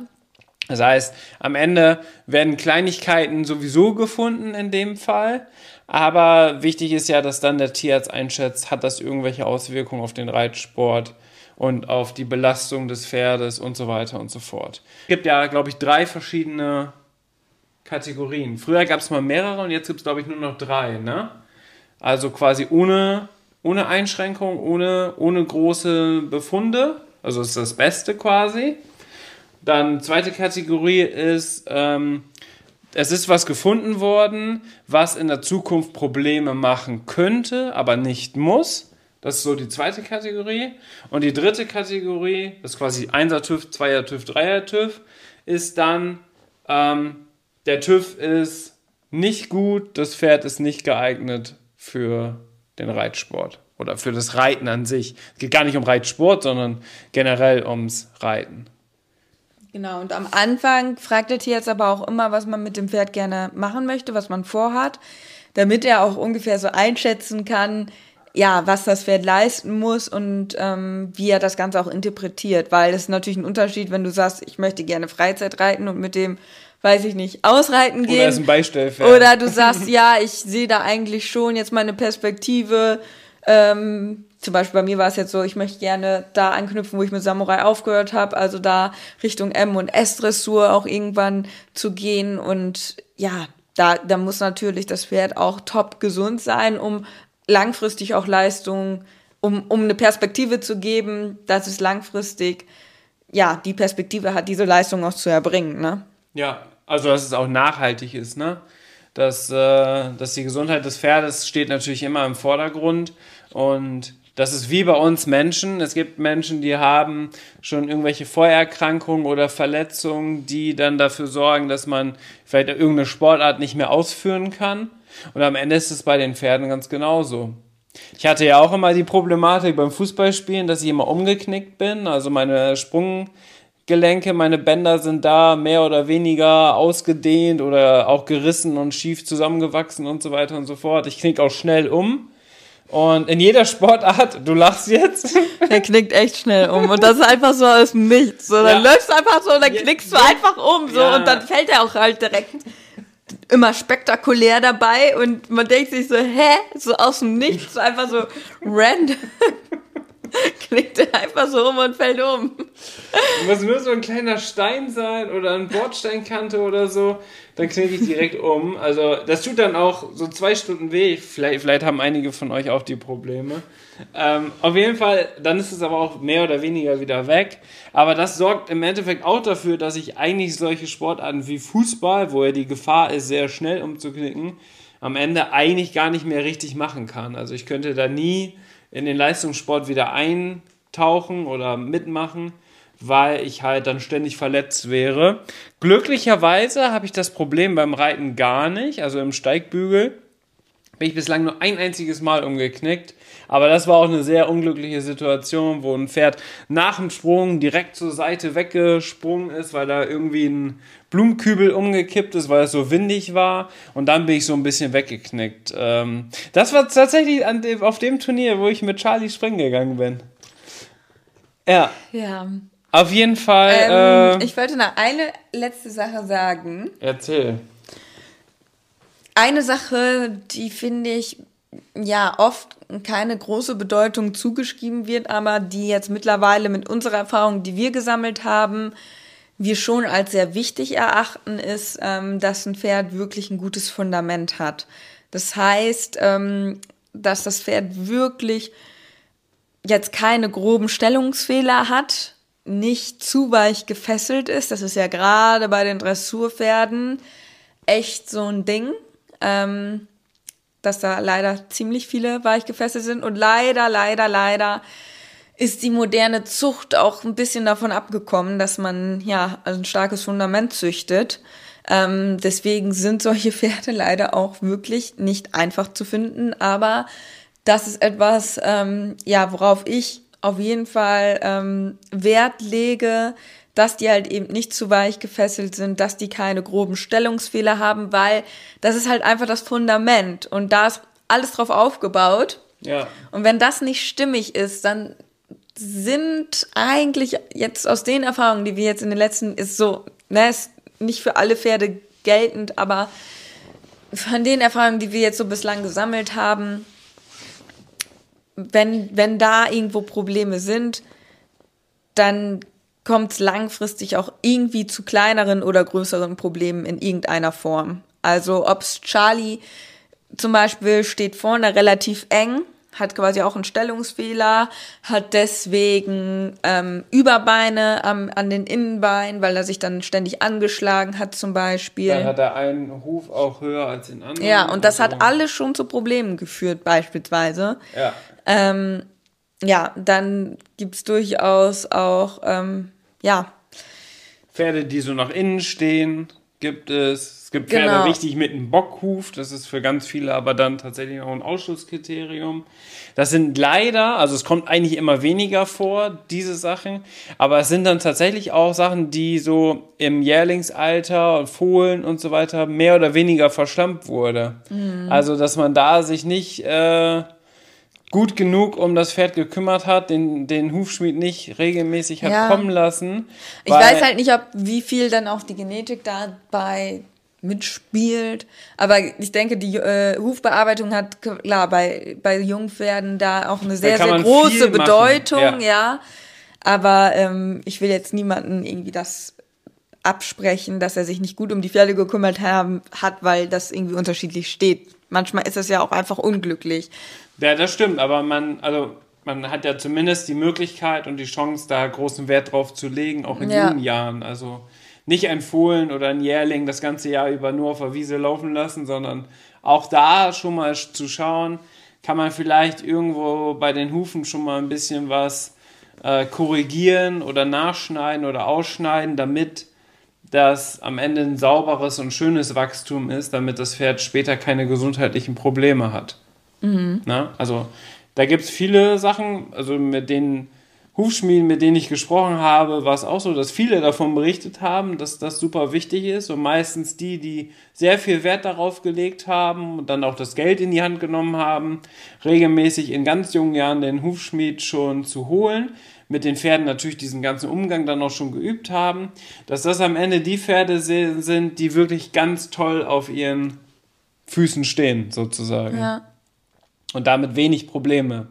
Das heißt, am Ende werden Kleinigkeiten sowieso gefunden in dem Fall. Aber wichtig ist ja, dass dann der Tierarzt einschätzt, hat das irgendwelche Auswirkungen auf den Reitsport und auf die Belastung des Pferdes und so weiter und so fort. Es gibt ja, glaube ich, drei verschiedene Kategorien. Früher gab es mal mehrere und jetzt gibt es, glaube ich, nur noch drei. Ne? Also quasi ohne, ohne Einschränkung, ohne, ohne große Befunde. Also ist das Beste quasi. Dann zweite Kategorie ist, ähm, es ist was gefunden worden, was in der Zukunft Probleme machen könnte, aber nicht muss. Das ist so die zweite Kategorie. Und die dritte Kategorie, das ist quasi 1er TÜV, 2er TÜV, 3er TÜV, ist dann, ähm, der TÜV ist nicht gut, das Pferd ist nicht geeignet für den Reitsport oder für das Reiten an sich. Es geht gar nicht um Reitsport, sondern generell ums Reiten. Genau, und am Anfang fragt der Tierarzt aber auch immer, was man mit dem Pferd gerne machen möchte, was man vorhat, damit er auch ungefähr so einschätzen kann, ja, was das Pferd leisten muss und ähm, wie er das Ganze auch interpretiert. Weil es ist natürlich ein Unterschied, wenn du sagst, ich möchte gerne Freizeit reiten und mit dem, weiß ich nicht, ausreiten gehen. Oder ist ein Beistellpferd. Oder du sagst, ja, ich sehe da eigentlich schon jetzt meine Perspektive, ähm, zum Beispiel bei mir war es jetzt so, ich möchte gerne da anknüpfen, wo ich mit Samurai aufgehört habe, also da Richtung M und S-Dressur auch irgendwann zu gehen. Und ja, da, da muss natürlich das Pferd auch top gesund sein, um langfristig auch Leistung, um, um eine Perspektive zu geben, dass es langfristig ja die Perspektive hat, diese Leistung auch zu erbringen. Ne? Ja, also dass es auch nachhaltig ist, ne? Dass, äh, dass die Gesundheit des Pferdes steht natürlich immer im Vordergrund und das ist wie bei uns Menschen. Es gibt Menschen, die haben schon irgendwelche Vorerkrankungen oder Verletzungen, die dann dafür sorgen, dass man vielleicht irgendeine Sportart nicht mehr ausführen kann. Und am Ende ist es bei den Pferden ganz genauso. Ich hatte ja auch immer die Problematik beim Fußballspielen, dass ich immer umgeknickt bin. Also meine Sprung Gelenke, meine Bänder sind da mehr oder weniger ausgedehnt oder auch gerissen und schief zusammengewachsen und so weiter und so fort. Ich knick auch schnell um. Und in jeder Sportart, du lachst jetzt. Er knickt echt schnell um. Und das ist einfach so aus dem Nichts. So, dann ja. läufst du einfach so und dann knickst du einfach um. So, ja. Und dann fällt er auch halt direkt immer spektakulär dabei. Und man denkt sich so, hä? So aus dem Nichts, einfach so random. knickt er einfach so um und fällt um. Muss nur so ein kleiner Stein sein oder eine Bordsteinkante oder so, dann knicke ich direkt um. Also das tut dann auch so zwei Stunden weh. Vielleicht, vielleicht haben einige von euch auch die Probleme. Ähm, auf jeden Fall, dann ist es aber auch mehr oder weniger wieder weg. Aber das sorgt im Endeffekt auch dafür, dass ich eigentlich solche Sportarten wie Fußball, wo ja die Gefahr ist, sehr schnell umzuknicken, am Ende eigentlich gar nicht mehr richtig machen kann. Also ich könnte da nie in den Leistungssport wieder eintauchen oder mitmachen, weil ich halt dann ständig verletzt wäre. Glücklicherweise habe ich das Problem beim Reiten gar nicht, also im Steigbügel bin ich bislang nur ein einziges Mal umgeknickt. Aber das war auch eine sehr unglückliche Situation, wo ein Pferd nach dem Sprung direkt zur Seite weggesprungen ist, weil da irgendwie ein Blumenkübel umgekippt ist, weil es so windig war. Und dann bin ich so ein bisschen weggeknickt. Ähm, das war tatsächlich dem, auf dem Turnier, wo ich mit Charlie springen gegangen bin. Ja. Ja. Auf jeden Fall. Ähm, äh, ich wollte noch eine letzte Sache sagen. Erzähl. Eine Sache, die finde ich ja oft keine große Bedeutung zugeschrieben wird, aber die jetzt mittlerweile mit unserer Erfahrung, die wir gesammelt haben, wir schon als sehr wichtig erachten, ist, ähm, dass ein Pferd wirklich ein gutes Fundament hat. Das heißt, ähm, dass das Pferd wirklich jetzt keine groben Stellungsfehler hat, nicht zu weich gefesselt ist. Das ist ja gerade bei den Dressurpferden echt so ein Ding, ähm, dass da leider ziemlich viele weich gefesselt sind und leider, leider, leider ist die moderne Zucht auch ein bisschen davon abgekommen, dass man ja ein starkes Fundament züchtet. Ähm, deswegen sind solche Pferde leider auch wirklich nicht einfach zu finden. Aber das ist etwas, ähm, ja, worauf ich auf jeden Fall ähm, Wert lege, dass die halt eben nicht zu weich gefesselt sind, dass die keine groben Stellungsfehler haben, weil das ist halt einfach das Fundament und da ist alles drauf aufgebaut. Ja. Und wenn das nicht stimmig ist, dann sind eigentlich jetzt aus den Erfahrungen, die wir jetzt in den letzten, ist so, ne, ist nicht für alle Pferde geltend, aber von den Erfahrungen, die wir jetzt so bislang gesammelt haben, wenn, wenn da irgendwo Probleme sind, dann kommt es langfristig auch irgendwie zu kleineren oder größeren Problemen in irgendeiner Form. Also ob es Charlie zum Beispiel steht vorne relativ eng hat quasi auch einen Stellungsfehler, hat deswegen ähm, Überbeine am, an den Innenbeinen, weil er sich dann ständig angeschlagen hat zum Beispiel. Dann hat er einen Huf auch höher als den anderen. Ja, und das also, hat alles schon zu Problemen geführt beispielsweise. Ja. Ähm, ja, dann gibt es durchaus auch, ähm, ja. Pferde, die so nach innen stehen, gibt es. Es gibt Pferde genau. richtig mit einem Bockhuf, das ist für ganz viele aber dann tatsächlich auch ein Ausschlusskriterium. Das sind leider, also es kommt eigentlich immer weniger vor, diese Sachen, aber es sind dann tatsächlich auch Sachen, die so im Jährlingsalter und Fohlen und so weiter mehr oder weniger verschlampt wurde. Mhm. Also, dass man da sich nicht äh, gut genug um das Pferd gekümmert hat, den, den Hufschmied nicht regelmäßig hat ja. kommen lassen. Ich weiß halt nicht, ob wie viel dann auch die Genetik dabei mitspielt. Aber ich denke, die äh, Hufbearbeitung hat klar bei, bei Jungpferden da auch eine sehr, sehr große Bedeutung, ja. ja. Aber ähm, ich will jetzt niemanden irgendwie das absprechen, dass er sich nicht gut um die Pferde gekümmert haben, hat, weil das irgendwie unterschiedlich steht. Manchmal ist es ja auch einfach unglücklich. Ja, das stimmt, aber man, also man hat ja zumindest die Möglichkeit und die Chance, da großen Wert drauf zu legen, auch in ja. jungen Jahren. Also nicht ein Fohlen oder ein Jährling das ganze Jahr über nur auf der Wiese laufen lassen, sondern auch da schon mal zu schauen, kann man vielleicht irgendwo bei den Hufen schon mal ein bisschen was äh, korrigieren oder nachschneiden oder ausschneiden, damit das am Ende ein sauberes und schönes Wachstum ist, damit das Pferd später keine gesundheitlichen Probleme hat. Mhm. Na? Also da gibt es viele Sachen, also mit denen Hufschmieden, mit denen ich gesprochen habe, war es auch so, dass viele davon berichtet haben, dass das super wichtig ist und meistens die, die sehr viel Wert darauf gelegt haben und dann auch das Geld in die Hand genommen haben, regelmäßig in ganz jungen Jahren den Hufschmied schon zu holen, mit den Pferden natürlich diesen ganzen Umgang dann auch schon geübt haben, dass das am Ende die Pferde sind, die wirklich ganz toll auf ihren Füßen stehen, sozusagen. Ja. Und damit wenig Probleme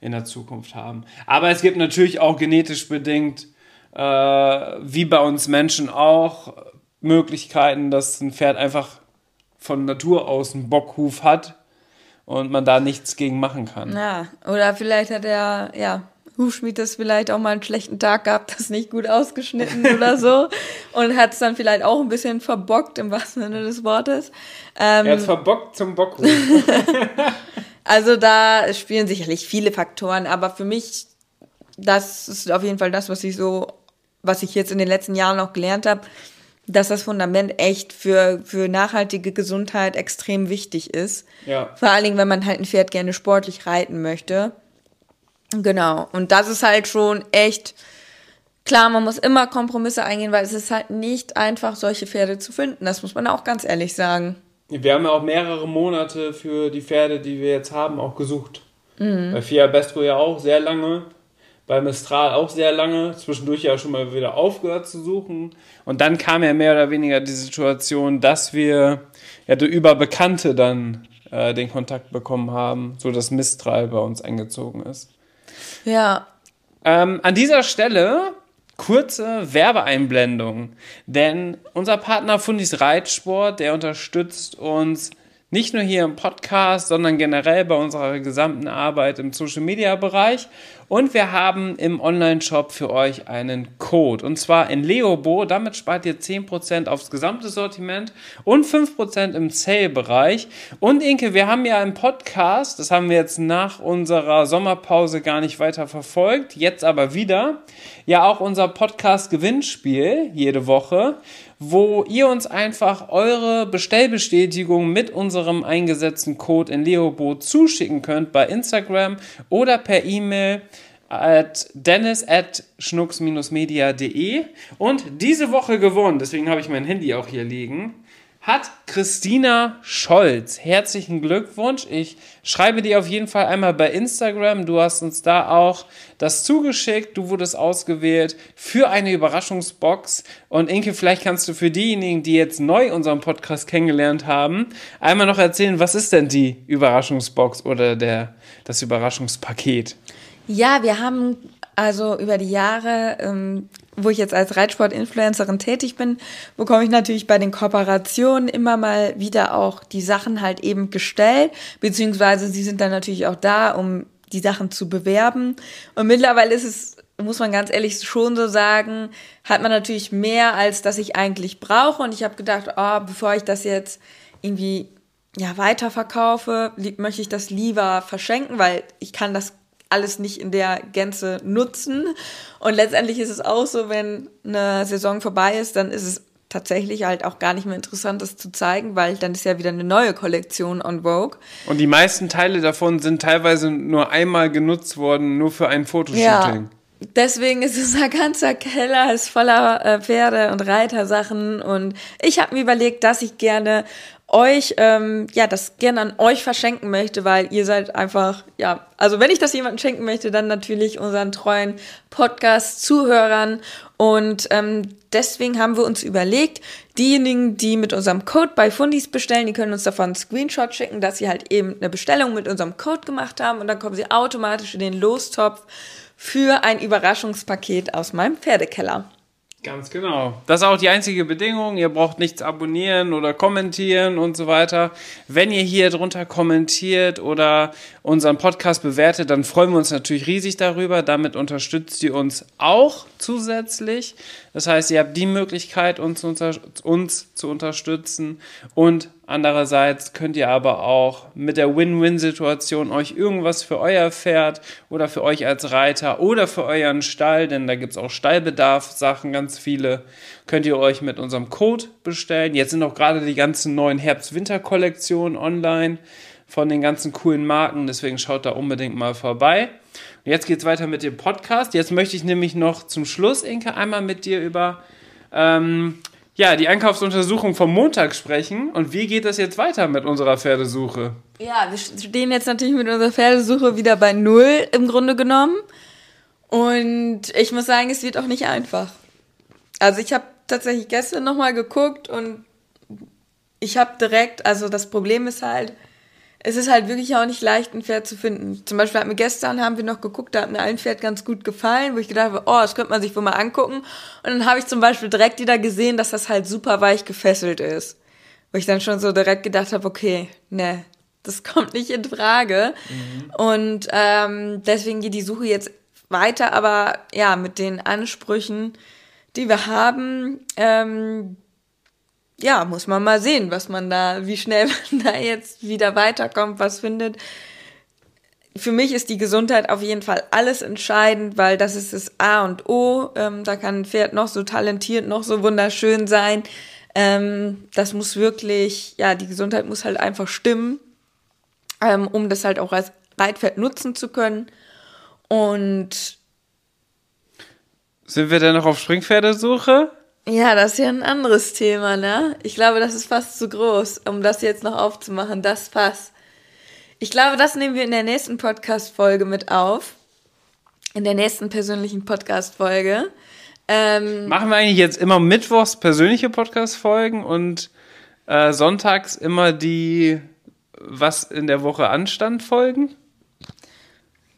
in der Zukunft haben. Aber es gibt natürlich auch genetisch bedingt, äh, wie bei uns Menschen auch, Möglichkeiten, dass ein Pferd einfach von Natur aus einen Bockhuf hat und man da nichts gegen machen kann. Ja, oder vielleicht hat er, ja, Hufschmied das vielleicht auch mal einen schlechten Tag gehabt, das nicht gut ausgeschnitten oder so und hat es dann vielleicht auch ein bisschen verbockt im wahrsten Sinne des Wortes. Ähm, er hat verbockt zum Bockhuf. Also da spielen sicherlich viele Faktoren, aber für mich, das ist auf jeden Fall das, was ich so, was ich jetzt in den letzten Jahren auch gelernt habe, dass das Fundament echt für, für nachhaltige Gesundheit extrem wichtig ist. Ja. Vor allen Dingen, wenn man halt ein Pferd gerne sportlich reiten möchte. Genau. Und das ist halt schon echt, klar, man muss immer Kompromisse eingehen, weil es ist halt nicht einfach, solche Pferde zu finden. Das muss man auch ganz ehrlich sagen. Wir haben ja auch mehrere Monate für die Pferde, die wir jetzt haben, auch gesucht. Mhm. Bei Fia Bestro ja auch sehr lange, bei Mistral auch sehr lange, zwischendurch ja schon mal wieder aufgehört zu suchen. Und dann kam ja mehr oder weniger die Situation, dass wir ja über Bekannte dann äh, den Kontakt bekommen haben, so dass Mistral bei uns eingezogen ist. Ja. Ähm, an dieser Stelle kurze Werbeeinblendung. Denn unser Partner Fundis Reitsport, der unterstützt uns nicht nur hier im Podcast, sondern generell bei unserer gesamten Arbeit im Social Media Bereich. Und wir haben im Online-Shop für euch einen Code. Und zwar in Leobo. Damit spart ihr 10% aufs gesamte Sortiment und 5% im Sale-Bereich. Und Inke, wir haben ja einen Podcast. Das haben wir jetzt nach unserer Sommerpause gar nicht weiter verfolgt. Jetzt aber wieder. Ja, auch unser Podcast-Gewinnspiel jede Woche wo ihr uns einfach eure Bestellbestätigung mit unserem eingesetzten Code in Leobo zuschicken könnt bei Instagram oder per E-Mail at dennis at schnucks-media.de und diese Woche gewonnen, deswegen habe ich mein Handy auch hier liegen, hat Christina Scholz. Herzlichen Glückwunsch. Ich schreibe dir auf jeden Fall einmal bei Instagram. Du hast uns da auch das zugeschickt. Du wurdest ausgewählt für eine Überraschungsbox. Und Inke, vielleicht kannst du für diejenigen, die jetzt neu unseren Podcast kennengelernt haben, einmal noch erzählen, was ist denn die Überraschungsbox oder der, das Überraschungspaket? Ja, wir haben also über die Jahre ähm, wo ich jetzt als Reitsport-Influencerin tätig bin, bekomme ich natürlich bei den Kooperationen immer mal wieder auch die Sachen halt eben gestellt, beziehungsweise sie sind dann natürlich auch da, um die Sachen zu bewerben. Und mittlerweile ist es, muss man ganz ehrlich schon so sagen, hat man natürlich mehr, als das ich eigentlich brauche. Und ich habe gedacht, oh, bevor ich das jetzt irgendwie ja, weiterverkaufe, möchte ich das lieber verschenken, weil ich kann das alles nicht in der Gänze nutzen. Und letztendlich ist es auch so, wenn eine Saison vorbei ist, dann ist es tatsächlich halt auch gar nicht mehr interessant, das zu zeigen, weil dann ist ja wieder eine neue Kollektion on Vogue. Und die meisten Teile davon sind teilweise nur einmal genutzt worden, nur für ein Fotoshooting. Ja. Deswegen ist unser ganzer Keller ist voller äh, Pferde und Reitersachen und ich habe mir überlegt, dass ich gerne euch, ähm, ja, das gerne an euch verschenken möchte, weil ihr seid einfach, ja, also wenn ich das jemandem schenken möchte, dann natürlich unseren treuen Podcast-Zuhörern. Und ähm, deswegen haben wir uns überlegt, diejenigen, die mit unserem Code bei Fundis bestellen, die können uns davon einen Screenshot schicken, dass sie halt eben eine Bestellung mit unserem Code gemacht haben und dann kommen sie automatisch in den Lostopf für ein Überraschungspaket aus meinem Pferdekeller. Ganz genau. Das ist auch die einzige Bedingung. Ihr braucht nichts abonnieren oder kommentieren und so weiter. Wenn ihr hier drunter kommentiert oder unseren Podcast bewertet, dann freuen wir uns natürlich riesig darüber. Damit unterstützt ihr uns auch zusätzlich. Das heißt, ihr habt die Möglichkeit, uns, uns zu unterstützen und Andererseits könnt ihr aber auch mit der Win-Win-Situation euch irgendwas für euer Pferd oder für euch als Reiter oder für euren Stall, denn da gibt es auch Stallbedarf-Sachen, ganz viele, könnt ihr euch mit unserem Code bestellen. Jetzt sind auch gerade die ganzen neuen Herbst-Winter-Kollektionen online von den ganzen coolen Marken, deswegen schaut da unbedingt mal vorbei. Und jetzt geht's weiter mit dem Podcast. Jetzt möchte ich nämlich noch zum Schluss, Inke, einmal mit dir über ähm, ja, die Einkaufsuntersuchung vom Montag sprechen. Und wie geht es jetzt weiter mit unserer Pferdesuche? Ja, wir stehen jetzt natürlich mit unserer Pferdesuche wieder bei Null im Grunde genommen. Und ich muss sagen, es wird auch nicht einfach. Also ich habe tatsächlich gestern nochmal geguckt und ich habe direkt, also das Problem ist halt, es ist halt wirklich auch nicht leicht, ein Pferd zu finden. Zum Beispiel hat mir gestern, haben wir noch geguckt, da hat mir ein Pferd ganz gut gefallen, wo ich gedacht habe, oh, das könnte man sich wohl mal angucken. Und dann habe ich zum Beispiel direkt wieder gesehen, dass das halt super weich gefesselt ist. Wo ich dann schon so direkt gedacht habe, okay, ne, das kommt nicht in Frage. Mhm. Und ähm, deswegen geht die Suche jetzt weiter, aber ja, mit den Ansprüchen, die wir haben, ähm, ja, muss man mal sehen, was man da, wie schnell man da jetzt wieder weiterkommt, was findet. Für mich ist die Gesundheit auf jeden Fall alles entscheidend, weil das ist das A und O. Ähm, da kann ein Pferd noch so talentiert, noch so wunderschön sein. Ähm, das muss wirklich, ja, die Gesundheit muss halt einfach stimmen, ähm, um das halt auch als Reitpferd nutzen zu können. Und sind wir denn noch auf Springpferdesuche? Ja, das ist ja ein anderes Thema, ne? Ich glaube, das ist fast zu groß, um das jetzt noch aufzumachen. Das Fass. Ich glaube, das nehmen wir in der nächsten Podcast-Folge mit auf. In der nächsten persönlichen Podcast-Folge. Ähm, Machen wir eigentlich jetzt immer mittwochs persönliche Podcast-Folgen und äh, sonntags immer die, was in der Woche anstand, Folgen?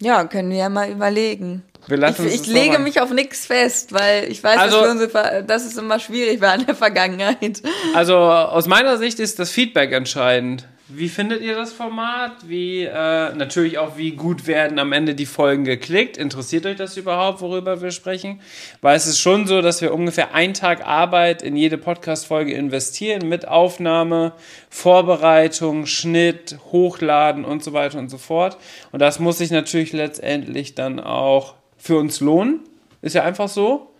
Ja, können wir ja mal überlegen ich, ich lege mich auf nichts fest, weil ich weiß, also, dass, unsere, dass es immer schwierig war in der Vergangenheit. Also aus meiner Sicht ist das Feedback entscheidend. Wie findet ihr das Format? Wie äh, natürlich auch, wie gut werden am Ende die Folgen geklickt? Interessiert euch das überhaupt, worüber wir sprechen? Weil es ist schon so, dass wir ungefähr einen Tag Arbeit in jede Podcast-Folge investieren mit Aufnahme, Vorbereitung, Schnitt, Hochladen und so weiter und so fort. Und das muss sich natürlich letztendlich dann auch für uns lohnen. Ist ja einfach so.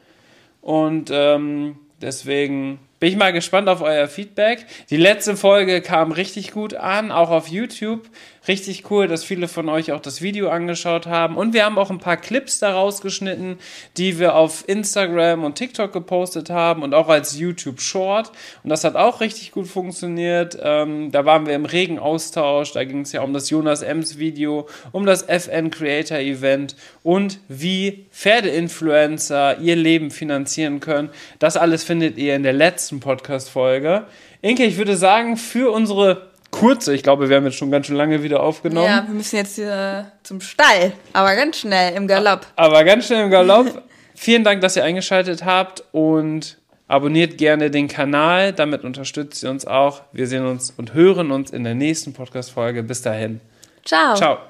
Und ähm, deswegen bin ich mal gespannt auf euer Feedback. Die letzte Folge kam richtig gut an, auch auf YouTube. Richtig cool, dass viele von euch auch das Video angeschaut haben. Und wir haben auch ein paar Clips daraus geschnitten, die wir auf Instagram und TikTok gepostet haben und auch als YouTube Short. Und das hat auch richtig gut funktioniert. Ähm, da waren wir im regen Austausch. Da ging es ja um das Jonas Ems Video, um das FN Creator Event und wie Pferdeinfluencer ihr Leben finanzieren können. Das alles findet ihr in der letzten Podcast-Folge. Inke, ich würde sagen, für unsere kurze, ich glaube, wir haben jetzt schon ganz schön lange wieder aufgenommen. Ja, wir müssen jetzt hier zum Stall, aber ganz schnell im Galopp. Aber ganz schnell im Galopp. Vielen Dank, dass ihr eingeschaltet habt und abonniert gerne den Kanal. Damit unterstützt ihr uns auch. Wir sehen uns und hören uns in der nächsten Podcast-Folge. Bis dahin. Ciao. Ciao.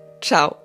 Ciao.